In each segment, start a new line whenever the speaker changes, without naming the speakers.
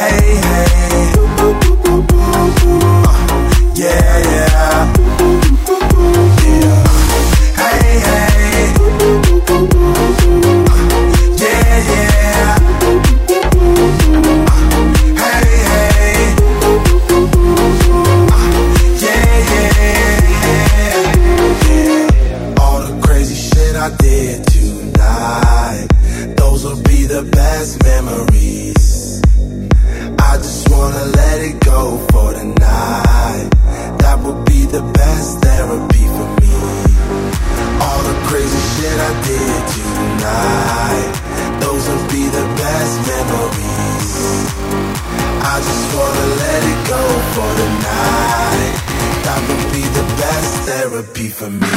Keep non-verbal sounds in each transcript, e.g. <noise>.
hey, hey. Uh, yeah, yeah. just wanna let it go for the night. That would be the best therapy for me.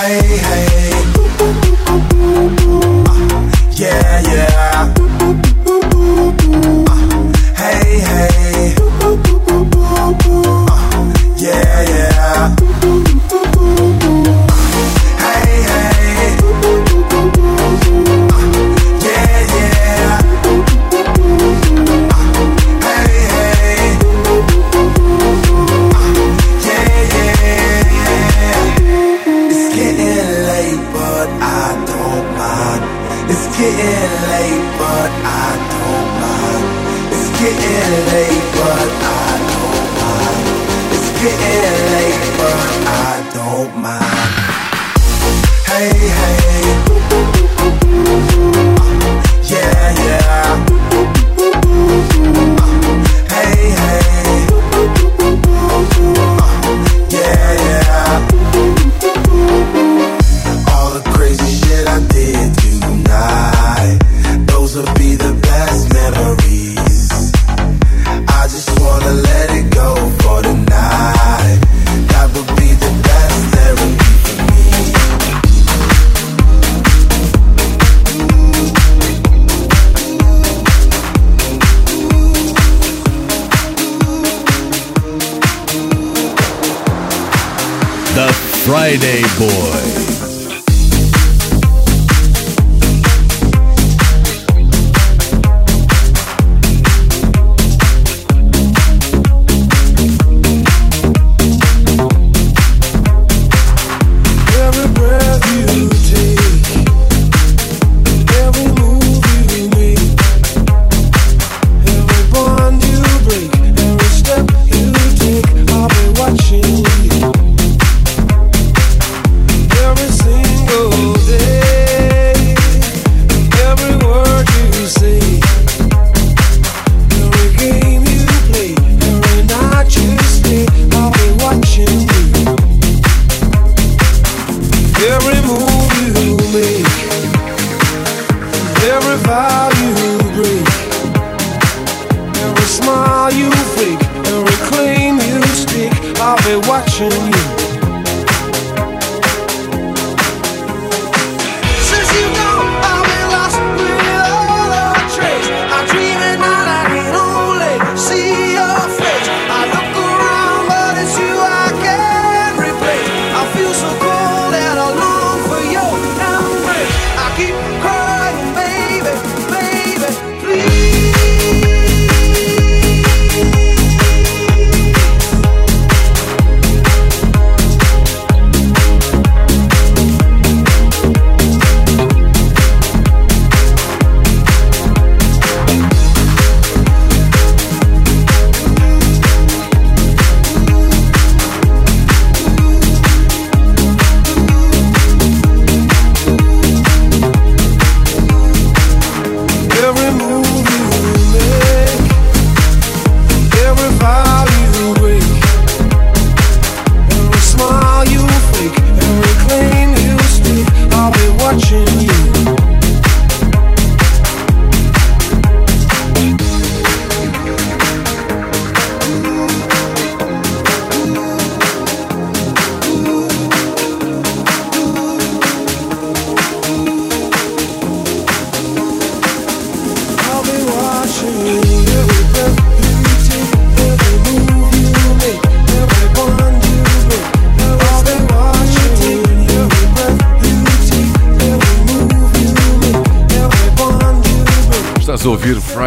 Hey, hey. Uh,
yeah, yeah. Single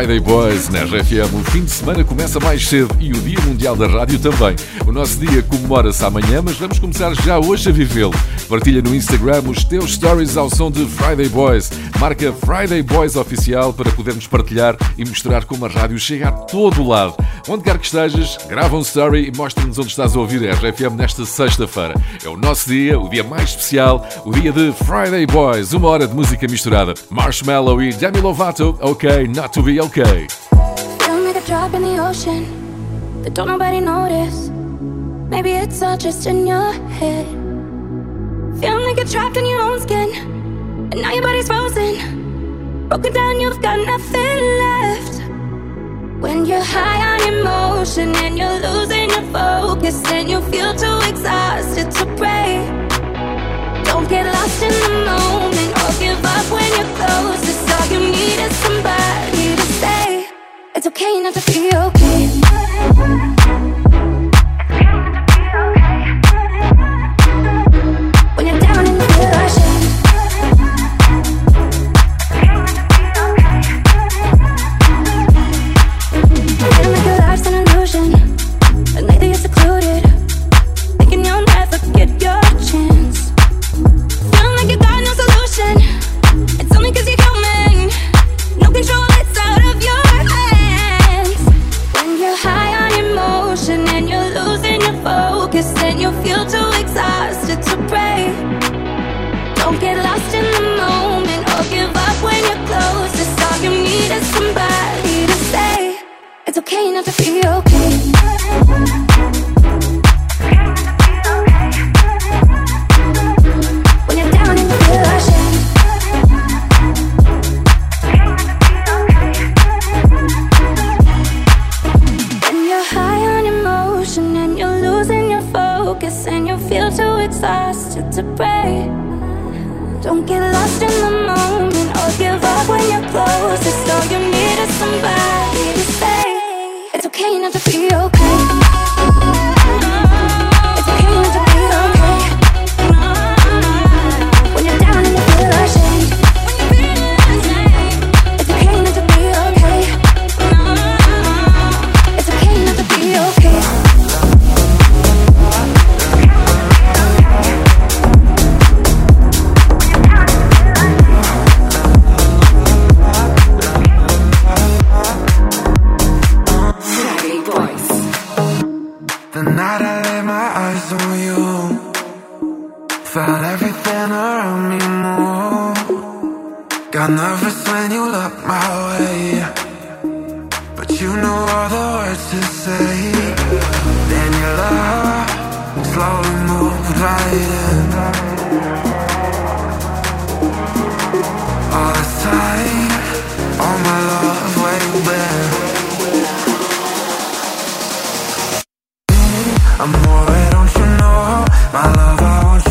Friday Boys na RFM. O fim de semana começa mais cedo e o Dia Mundial da Rádio também. O nosso dia comemora-se amanhã, mas vamos começar já hoje a vivê-lo. Partilha no Instagram os teus stories ao som de Friday Boys. Marca Friday Boys Oficial para podermos partilhar e mostrar como a rádio chega a todo lado. Onde quer que estejas, grava um story e mostra-nos onde estás a ouvir a RFM nesta sexta-feira. É o nosso dia, o dia mais especial, o dia de Friday Boys, uma hora de música misturada. Marshmallow e Demi Lovato, OK, not to be OK.
Drop in the ocean that don't nobody notice. Maybe it's all just in your head. Feeling like you're trapped in your own skin, and now your body's frozen. Broken down, you've got nothing left. When you're high on emotion and you're losing your focus, and you feel too exhausted to pray. Don't get lost in the moment or give up when you're closest. All you need is somebody to say it's okay not to be okay. You
know all the
words to say. Then your love slowly moved right in All the time, all my love where you been? I'm more, don't you know, my love, I want you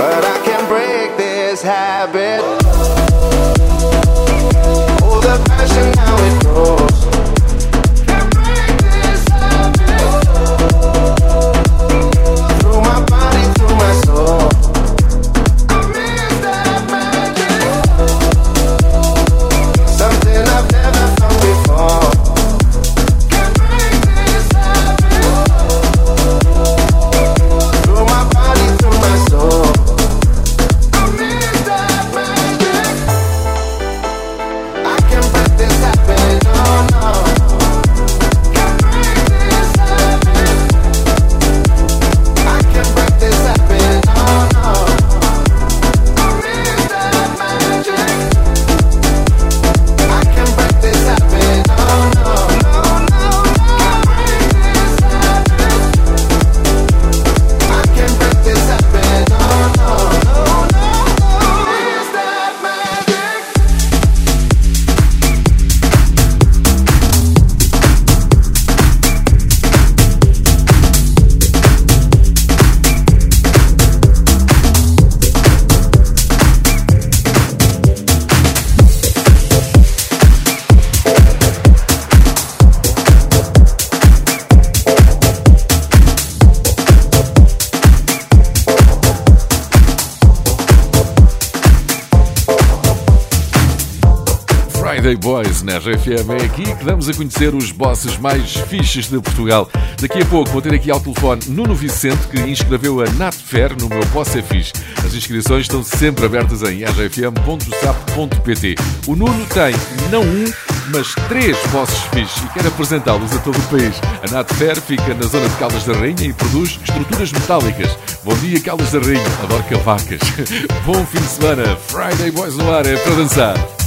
but I can't break this habit. Oh, the passion how it grows.
Na RFM. É aqui que damos a conhecer os bosses mais fixes de Portugal. Daqui a pouco vou ter aqui ao telefone Nuno Vicente, que inscreveu a Natfer no meu Boss é Fixe. As inscrições estão sempre abertas em rfm.sap.pt. O Nuno tem não um, mas três bosses fixes e quer apresentá-los a todo o país. A Natfer fica na zona de Caldas da Rainha e produz estruturas metálicas. Bom dia, Caldas da Rainha. Adoro cavacas. <laughs> Bom fim de semana. Friday Boys no ar é para dançar.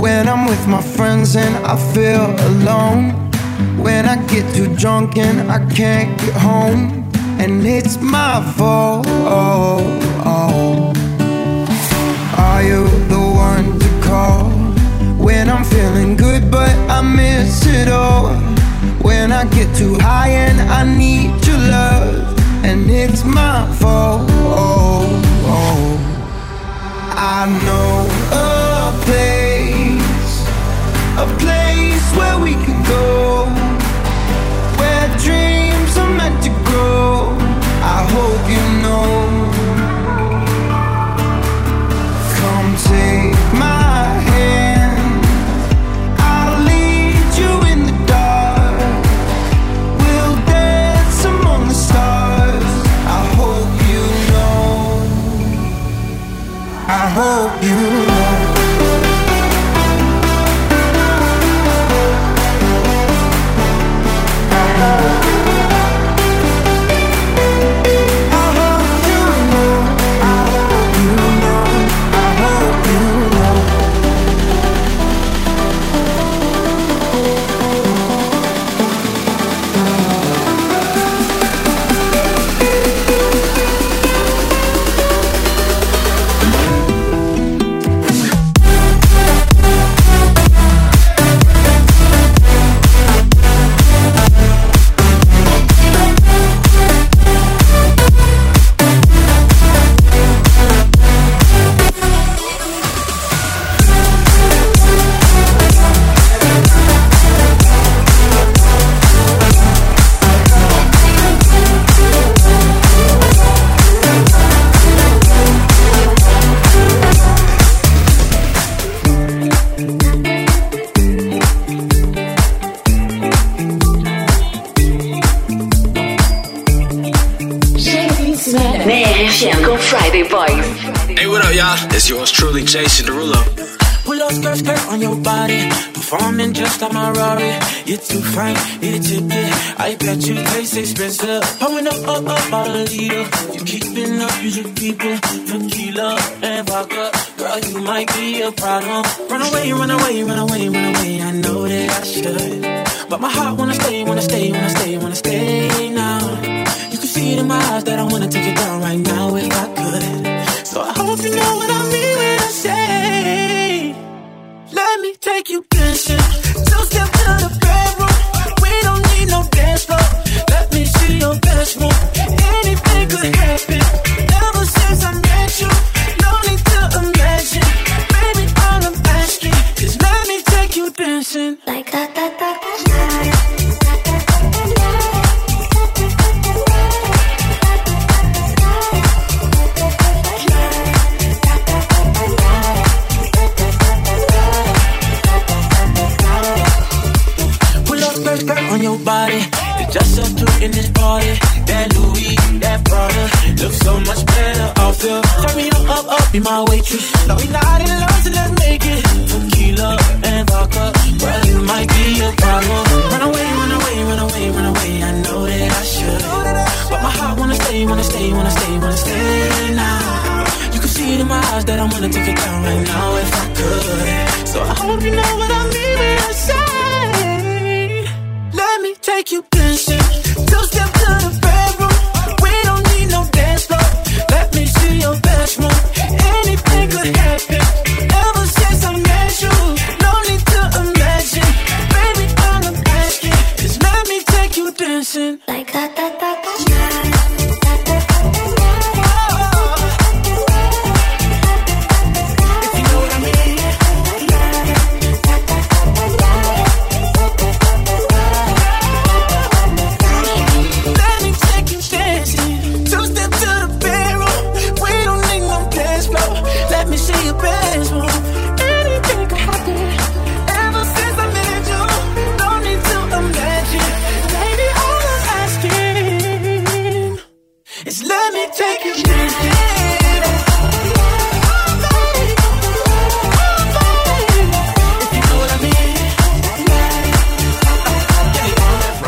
When I'm with my friends and I feel alone. When I get too drunk and I can't get home, and it's my fault. Are you the one to call when I'm feeling good, but I miss it all? When I get too high and I need your love, and it's my fault. I know a place, a place where we can go,
too fine, need a ticket. I bet you taste expensive. Pouring up, up, up, all the leader. You keeping up, you the people. Tequila and vodka. Girl, you might be a problem. Run away, run away, run away, run away. I know that I should. But my heart wanna stay, wanna stay, wanna stay, wanna stay now. You can see it in my eyes that I wanna take it down right now if I could. So I hope you know what I mean when I say. Let me take you dancing. Two step to the your best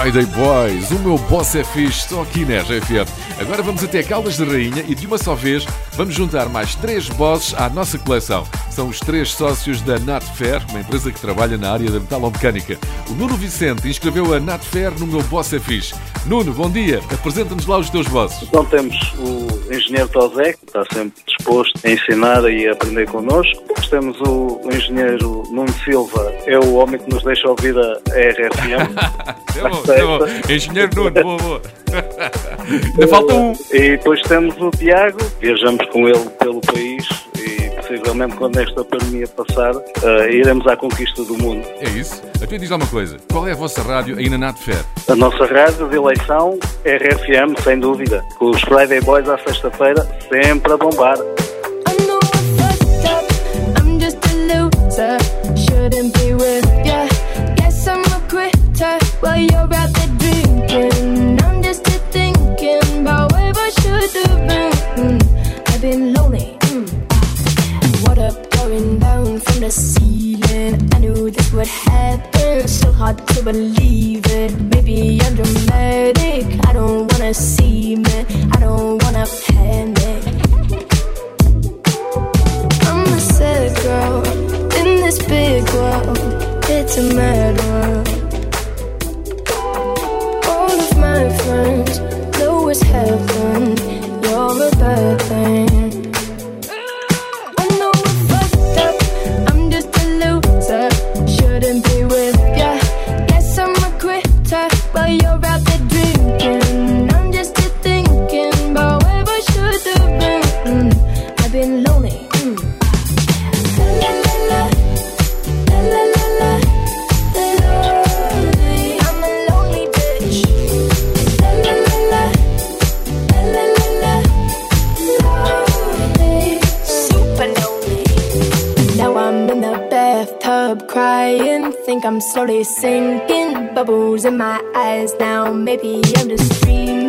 Friday Boys, o meu boss é fixe, estou aqui na RFM. Agora vamos até Caldas de Rainha e de uma só vez vamos juntar mais três bosses à nossa coleção. São os três sócios da Natfer, uma empresa que trabalha na área da metalomecânica. O Nuno Vicente inscreveu a Natfer no meu Boss é Fixe. Nuno, bom dia. Apresenta-nos lá os teus bosses.
Então temos o engenheiro Tosé, que está sempre disposto a ensinar e a aprender connosco. Depois temos o, o engenheiro Nuno Silva, é o homem que nos deixa ouvir a RFM.
É <laughs> bom, é bom. Engenheiro Nuno, boa, boa. <laughs> Ainda falta um.
E depois temos o Tiago, viajamos com ele pelo país e possivelmente quando esta pandemia passar, eh, iremos à conquista do mundo.
É isso? Até diz lá uma coisa. Qual é a vossa rádio aí na Natfer?
A nossa rádio de eleição, RFM, sem dúvida. Com os Friday Boys à sexta-feira, sempre a bombar.
I know I fucked up. I'm just a loser. Shouldn't be with ya. Guess I'm a quitter while you're out there drinking. About I should have been. Mm, I've been lonely. Mm. Water pouring down from the ceiling. I knew this would happen. So hard to believe it. Maybe I'm dramatic. I don't wanna see me. I don't wanna panic. I'm a sad girl in this big world. It's a mad world. All of my friends know it's heaven. But. Sinking. Bubbles in my eyes now. Maybe I'm just dreaming.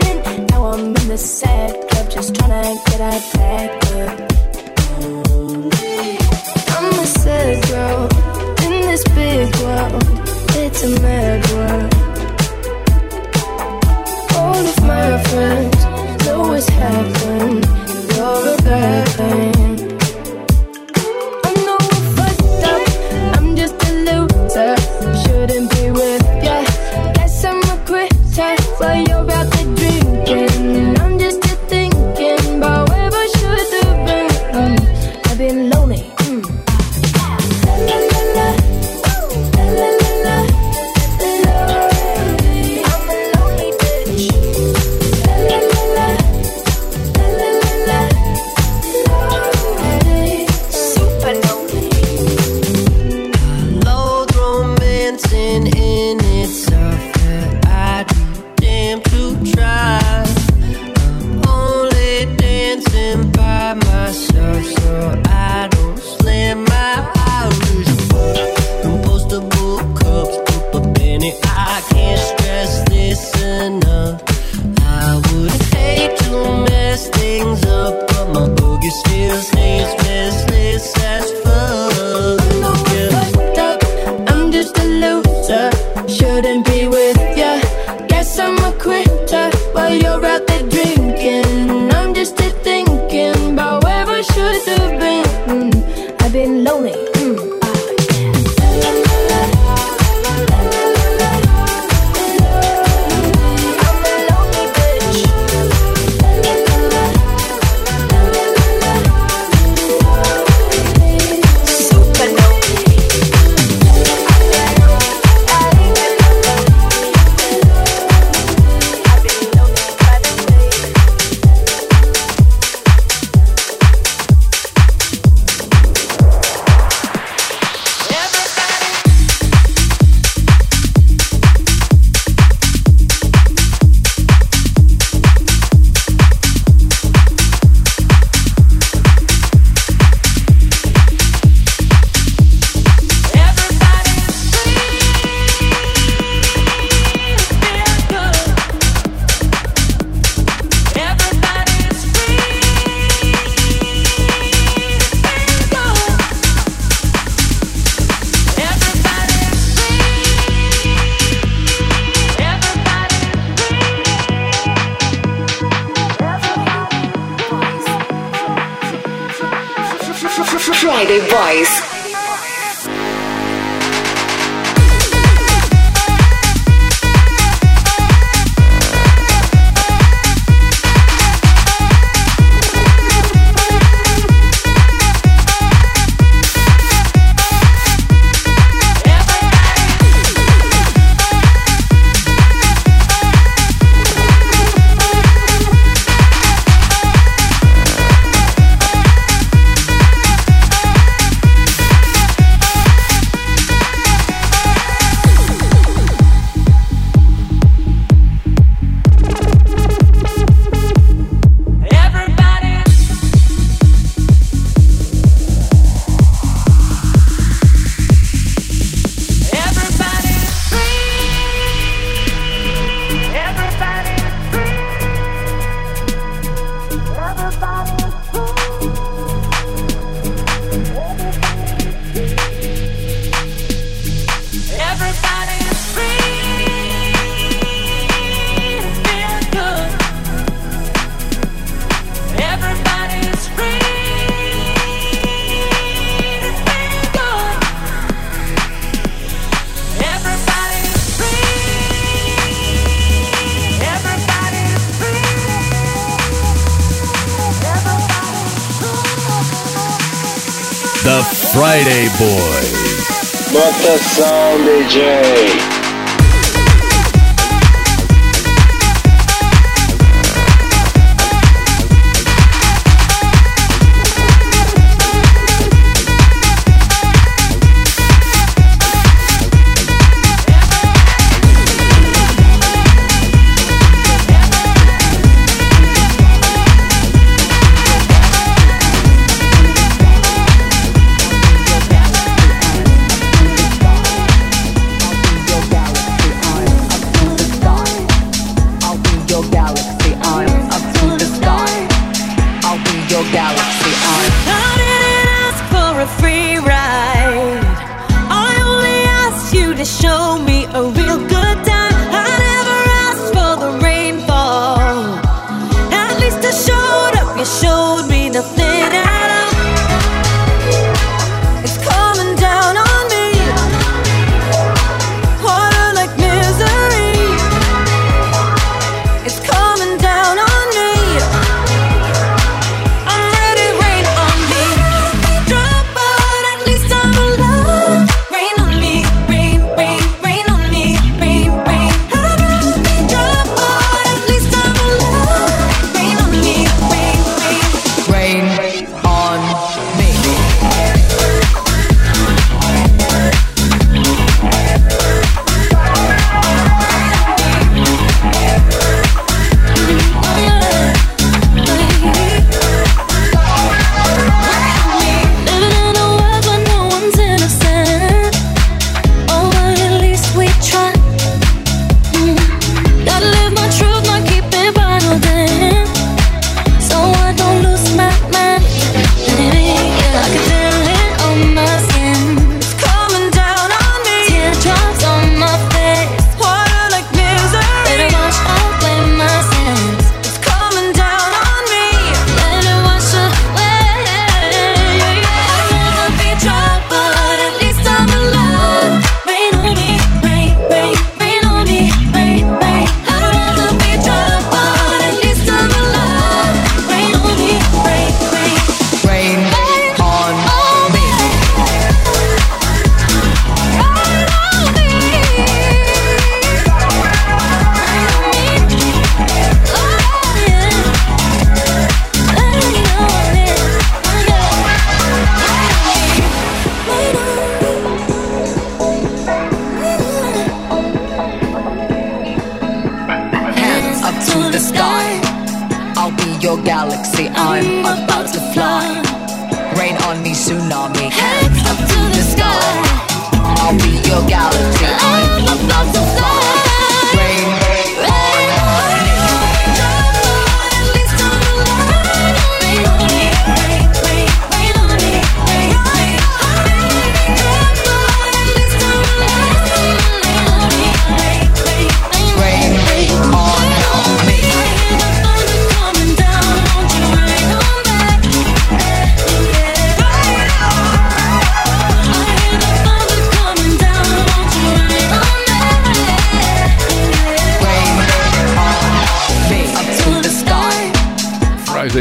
Now I'm in the sad club, just trying to get a back up. I'm a sad girl in this big world. It's a mad
by myself,
Friday Boys.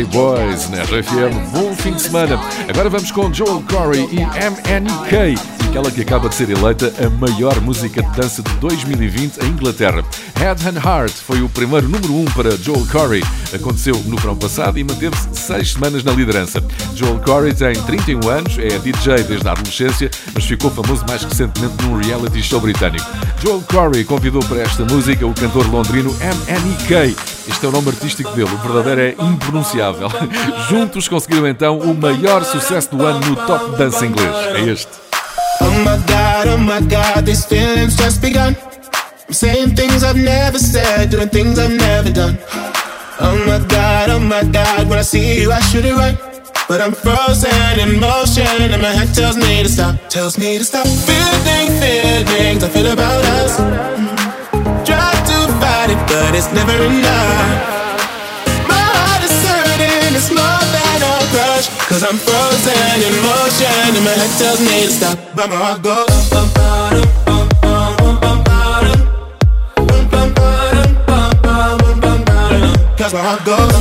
Boys na RFM. Bom fim de semana. Agora vamos com Joel Corey e MNK, aquela que acaba de ser eleita a maior música de dança de 2020 em Inglaterra. Head and Heart foi o primeiro número 1 um para Joel Corey. Aconteceu no verão passado e manteve-se seis semanas na liderança. Joel Corey tem 31 anos, é DJ desde a adolescência, mas ficou famoso mais recentemente num reality show britânico. Joel Corey convidou para esta música o cantor londrino MNK. Este é o nome artístico dele, o verdadeiro é impronunciável. <laughs> Juntos conseguiram então o maior sucesso do ano no top dance inglês. É este.
Oh my god, oh my god, these feelings just begun. I'm saying things I've never said, doing things I've never done. Oh my god, oh my god, when I see you, I should it right. But I'm frozen in motion, and my head tells me to stop, tells me to stop. Feeling feelings I feel about us. Fight it, but it's never enough. My heart is hurting, it's more than a crush. Cause I'm frozen in motion, and my head tells me to stop. But my heart goes. Bum, bum, bum, bum, bum, bum, bum. Bum, bum, bum, bum, bum, bum, bum. Cause my heart goes.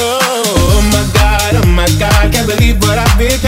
Oh, oh my god, oh my god, can't believe what I've been.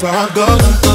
that's where
I go.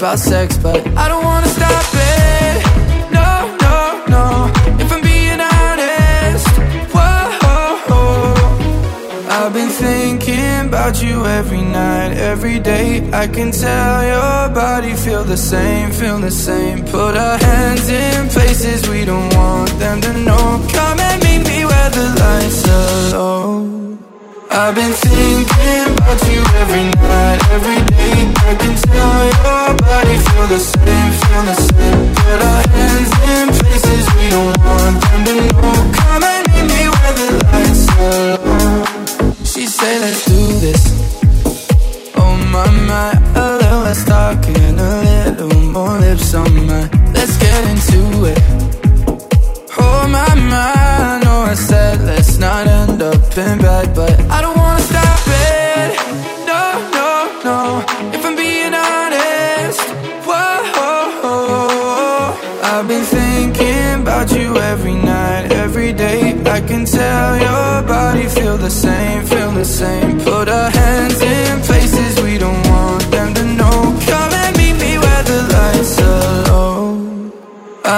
About sex, but I don't wanna stop it. No, no, no. If I'm being honest, whoa. I've been thinking about you every night, every day. I can tell your body feel the same, feel the same. Put our hands in places we don't want them to know. Come and meet me where the lights are low. I've been thinking about you every night, every day. I can tell your body feel the same, feel the same. Put our hands in places we don't want them to know. Come and meet me where the lights are low. She say let's do this. Oh my my, a little less talking, a little more lips on mine. Let's get into it. Oh my I know I said let's not end up in bed, but I don't wanna stop it. No no no, if I'm being honest, whoa. I've been thinking about you every night, every day. I can tell your body feel the same, feel the same. Put our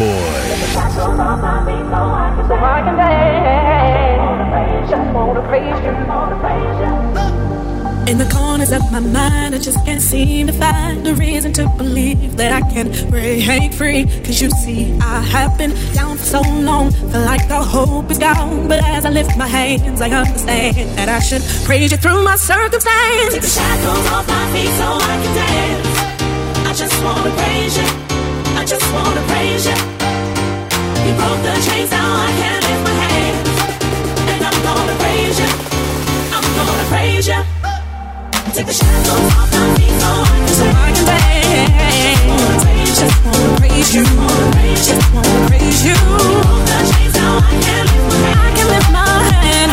Boy.
In the corners of my mind, I just can't seem to find a reason to believe that I can break free. Cause you see, I have been down for so long, feel like the hope is gone. But as I lift my hands, I understand that I should praise you through my circumstance.
Take the shackles off my feet so I can dance. I just wanna praise you. Just wanna praise you. Broke the chains, now I can lift my. And I'm gonna praise you. I'm gonna praise you. Take off my so I can
I. Just wanna praise you. Just wanna praise you.
I can lift my hands.
I can lift my hand.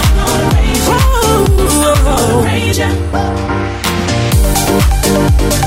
You.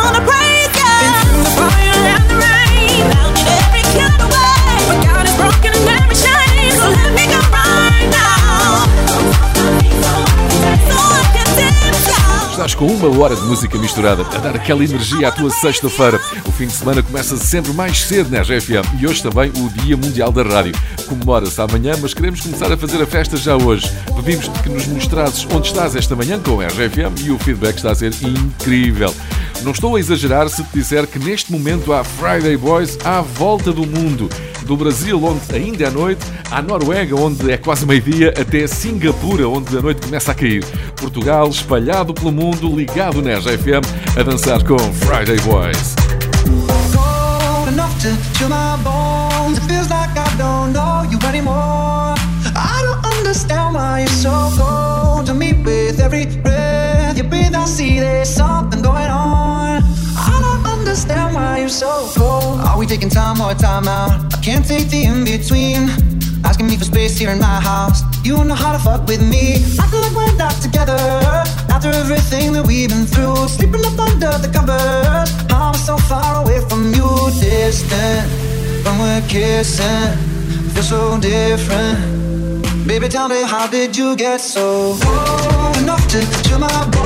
Estás com uma hora de música misturada a dar aquela energia à tua sexta-feira. O fim de semana começa sempre mais cedo na RFM e hoje também o Dia Mundial da Rádio. Comemora-se amanhã, mas queremos começar a fazer a festa já hoje. Pedimos que nos mostrasses onde estás esta manhã com a RFM e o feedback está a ser incrível. Não estou a exagerar se te disser que neste momento há Friday Boys à volta do mundo. Do Brasil, onde ainda é noite, à Noruega, onde é quase meio-dia, até Singapura, onde a noite começa a cair. Portugal, espalhado pelo mundo, ligado na RFM, a dançar com Friday Boys.
so we taking time or time out? I can't take the in between. Asking me for space here in my house. You don't know how to fuck with me. I feel like we're not together. After everything that we've been through, sleeping up under the covers. I'm so far away from you, distant. When we're kissing, feel so different. Baby, tell me, how did you get so enough to chill my bones?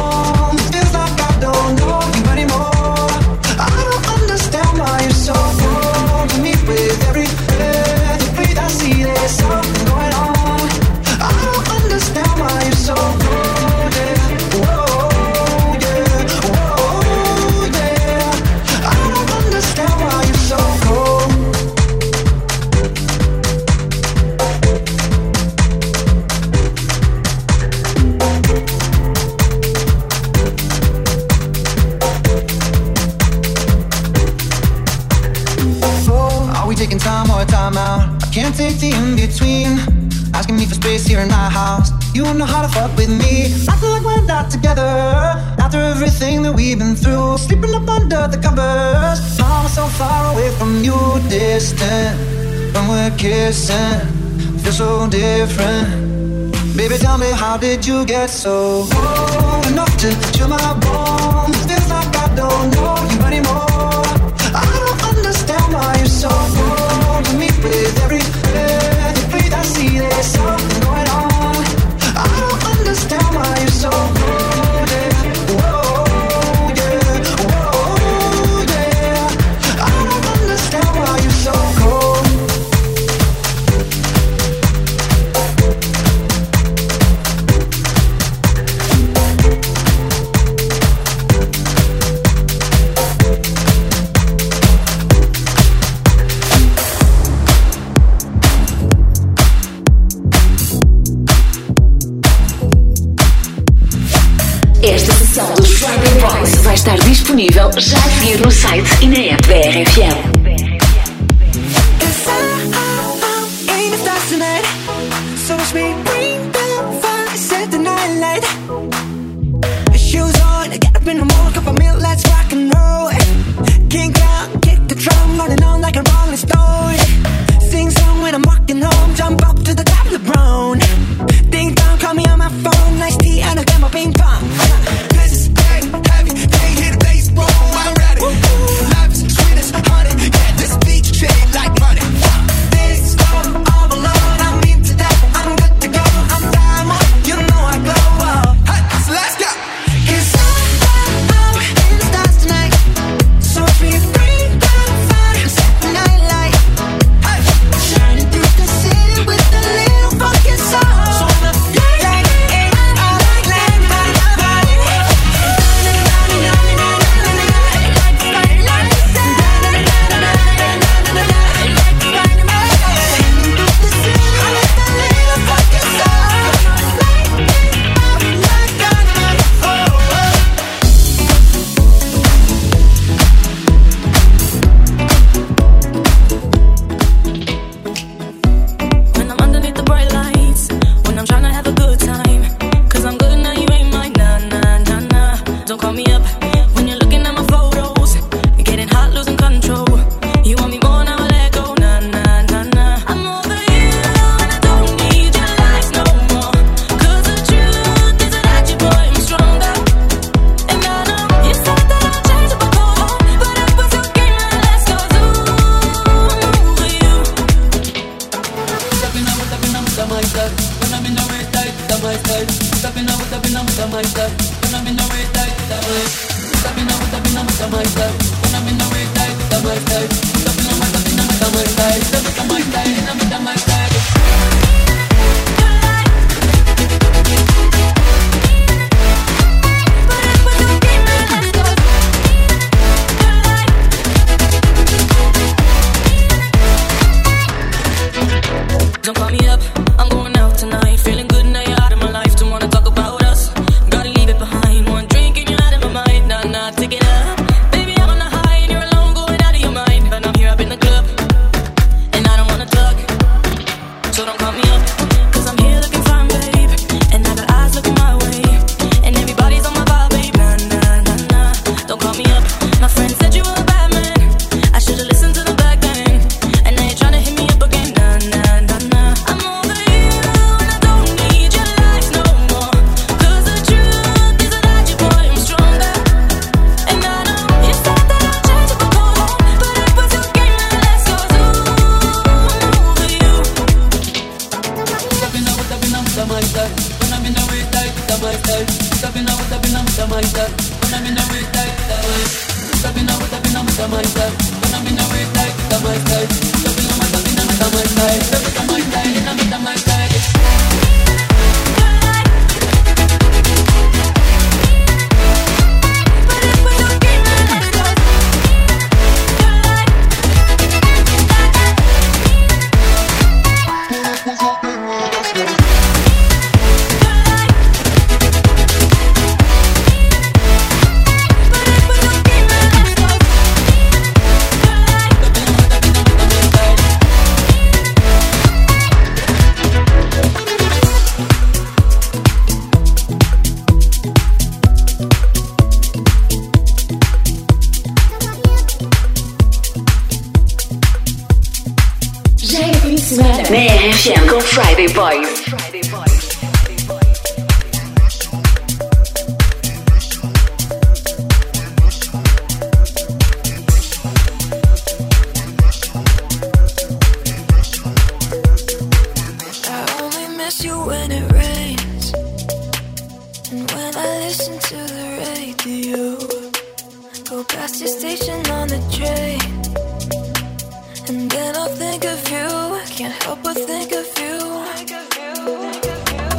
Can't the in between. Asking me for space here in my house. You don't know how to fuck with me. I feel like we're not together. After everything that we've been through, sleeping up under the covers. I'm so far away from you, distant. When we're kissing, feel so different. Baby, tell me, how did you get so cold enough to chill my bones? Feels like I don't know
Can't help but think of you.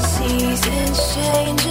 Seasons change,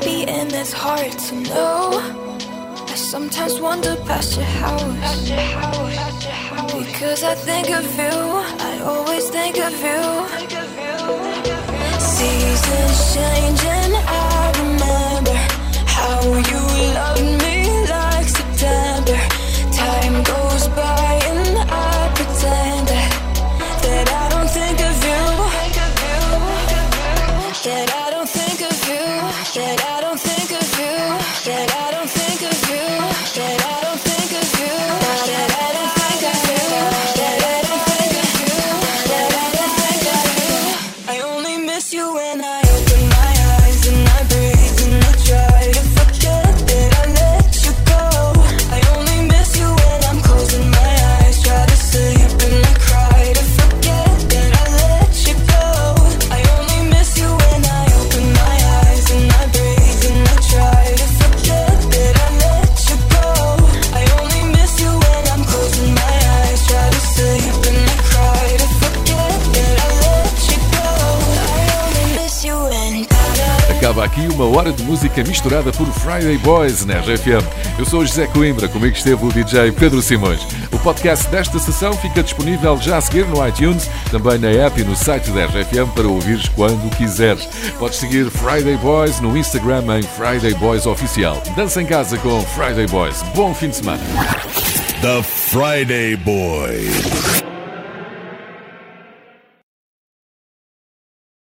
happy and it's hard to know. I sometimes wander past your house. Because I think of you, I always think of you. Seasons change and I remember how you
uma hora de música misturada por Friday Boys na RFM. Eu sou José Coimbra, comigo esteve o DJ Pedro Simões. O podcast desta sessão fica disponível já a seguir no iTunes, também na app e no site da RFM para ouvires quando quiseres. Podes seguir Friday Boys no Instagram em Friday Boys Oficial. Dança em casa com Friday Boys. Bom fim de semana.
The Friday Boys.